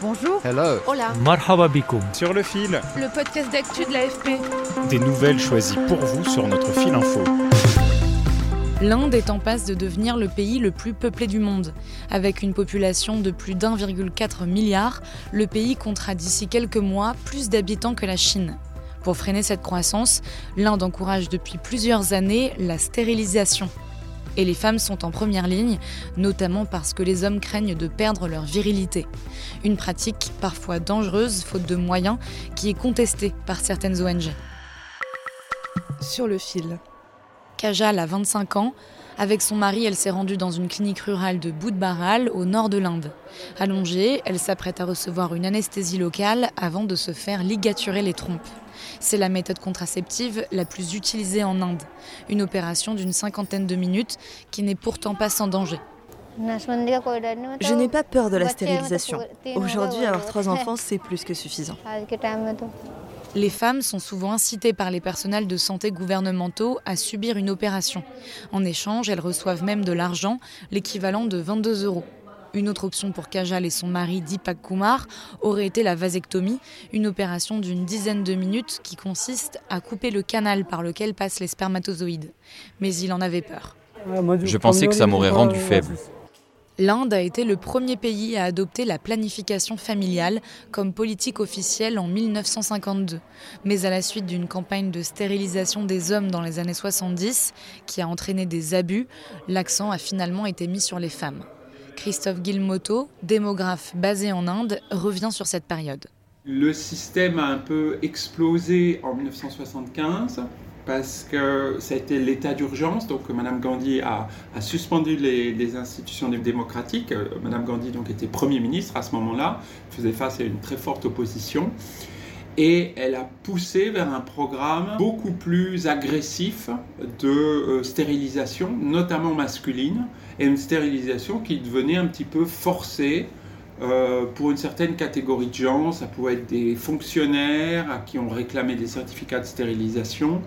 Bonjour. Hello. Hola. Marhaba bikoum. Sur le fil, Le podcast d'actu de l'AFP. des nouvelles choisies pour vous sur notre fil info. L'Inde est en passe de devenir le pays le plus peuplé du monde. Avec une population de plus d'1,4 milliard, le pays comptera d'ici quelques mois plus d'habitants que la Chine. Pour freiner cette croissance, l'Inde encourage depuis plusieurs années la stérilisation. Et les femmes sont en première ligne, notamment parce que les hommes craignent de perdre leur virilité. Une pratique parfois dangereuse, faute de moyens, qui est contestée par certaines ONG. Sur le fil. Kajal a 25 ans. Avec son mari, elle s'est rendue dans une clinique rurale de Boudbaral, au nord de l'Inde. Allongée, elle s'apprête à recevoir une anesthésie locale avant de se faire ligaturer les trompes. C'est la méthode contraceptive la plus utilisée en Inde. Une opération d'une cinquantaine de minutes qui n'est pourtant pas sans danger. Je n'ai pas peur de la stérilisation. Aujourd'hui, avoir trois enfants, c'est plus que suffisant. Les femmes sont souvent incitées par les personnels de santé gouvernementaux à subir une opération. En échange, elles reçoivent même de l'argent, l'équivalent de 22 euros. Une autre option pour Kajal et son mari Deepak Kumar aurait été la vasectomie, une opération d'une dizaine de minutes qui consiste à couper le canal par lequel passent les spermatozoïdes. Mais il en avait peur. Je pensais que ça m'aurait rendu faible. L'Inde a été le premier pays à adopter la planification familiale comme politique officielle en 1952. Mais à la suite d'une campagne de stérilisation des hommes dans les années 70, qui a entraîné des abus, l'accent a finalement été mis sur les femmes. Christophe Guilmoto, démographe basé en Inde, revient sur cette période. Le système a un peu explosé en 1975 parce que ça a été l'état d'urgence. Donc, Madame Gandhi a, suspendu les, institutions démocratiques. Madame Gandhi donc était Premier ministre à ce moment-là, faisait face à une très forte opposition. Et elle a poussé vers un programme beaucoup plus agressif de euh, stérilisation, notamment masculine, et une stérilisation qui devenait un petit peu forcée euh, pour une certaine catégorie de gens. Ça pouvait être des fonctionnaires à qui on réclamait des certificats de stérilisation,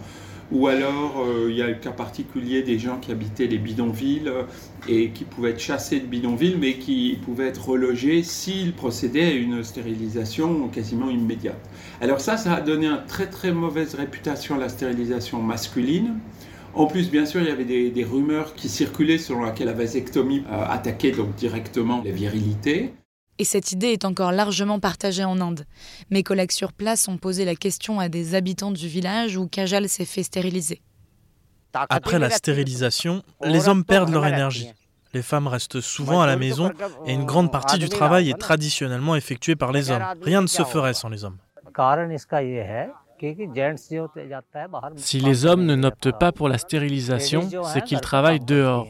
ou alors, euh, il y a le cas particulier des gens qui habitaient les bidonvilles euh, et qui pouvaient être chassés de bidonvilles, mais qui pouvaient être relogés s'ils procédaient à une stérilisation quasiment immédiate. Alors ça, ça a donné une très très mauvaise réputation à la stérilisation masculine. En plus, bien sûr, il y avait des, rumeurs qui circulaient selon laquelle la vasectomie euh, attaquait donc directement la virilité. Et cette idée est encore largement partagée en Inde. Mes collègues sur place ont posé la question à des habitants du village où Kajal s'est fait stériliser. Après la stérilisation, les hommes perdent leur énergie. Les femmes restent souvent à la maison et une grande partie du travail est traditionnellement effectuée par les hommes. Rien ne se ferait sans les hommes. Si les hommes ne n'optent pas pour la stérilisation, c'est qu'ils travaillent dehors.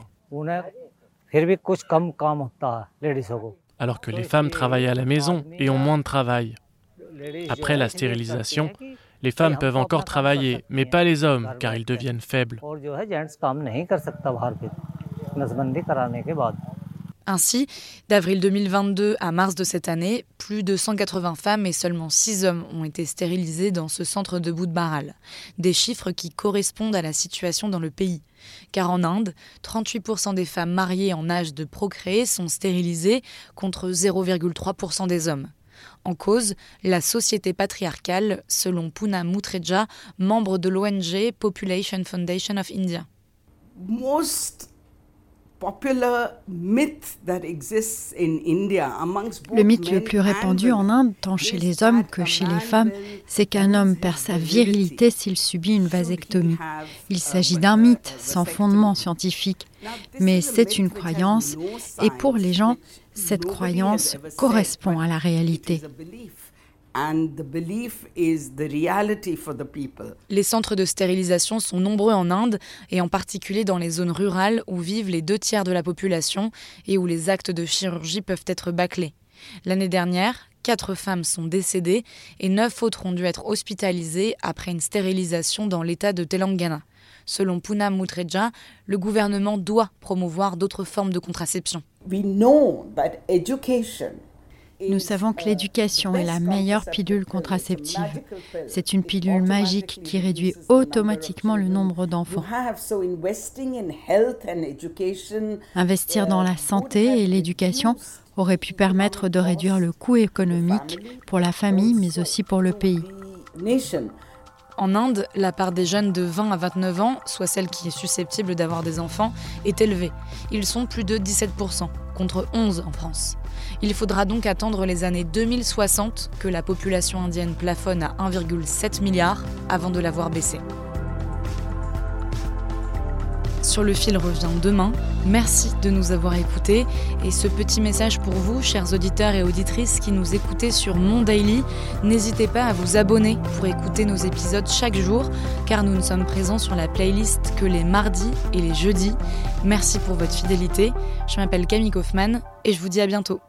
Alors que les femmes travaillent à la maison et ont moins de travail. Après la stérilisation, les femmes peuvent encore travailler, mais pas les hommes, car ils deviennent faibles. Ainsi, d'avril 2022 à mars de cette année, plus de 180 femmes et seulement 6 hommes ont été stérilisés dans ce centre de Boudbaral. Des chiffres qui correspondent à la situation dans le pays. Car en Inde, 38% des femmes mariées en âge de procréer sont stérilisées contre 0,3% des hommes. En cause, la société patriarcale, selon Puna Mutreja, membre de l'ONG Population Foundation of India. Le mythe le plus répandu en Inde, tant chez les hommes que chez les femmes, c'est qu'un homme perd sa virilité s'il subit une vasectomie. Il s'agit d'un mythe sans fondement scientifique, mais c'est une croyance, et pour les gens, cette croyance correspond à la réalité. Les centres de stérilisation sont nombreux en Inde et en particulier dans les zones rurales où vivent les deux tiers de la population et où les actes de chirurgie peuvent être bâclés. L'année dernière, quatre femmes sont décédées et neuf autres ont dû être hospitalisées après une stérilisation dans l'état de Telangana. Selon Poonam Mutreja, le gouvernement doit promouvoir d'autres formes de contraception. Nous savons que l'éducation est la meilleure pilule contraceptive. C'est une pilule magique qui réduit automatiquement le nombre d'enfants. Investir dans la santé et l'éducation aurait pu permettre de réduire le coût économique pour la famille, mais aussi pour le pays. En Inde, la part des jeunes de 20 à 29 ans, soit celle qui est susceptible d'avoir des enfants, est élevée. Ils sont plus de 17%, contre 11 en France. Il faudra donc attendre les années 2060 que la population indienne plafonne à 1,7 milliard avant de l'avoir baissée. Sur le fil revient demain. Merci de nous avoir écoutés. Et ce petit message pour vous, chers auditeurs et auditrices qui nous écoutez sur Mon Daily, n'hésitez pas à vous abonner pour écouter nos épisodes chaque jour, car nous ne sommes présents sur la playlist que les mardis et les jeudis. Merci pour votre fidélité. Je m'appelle Camille Kaufmann et je vous dis à bientôt.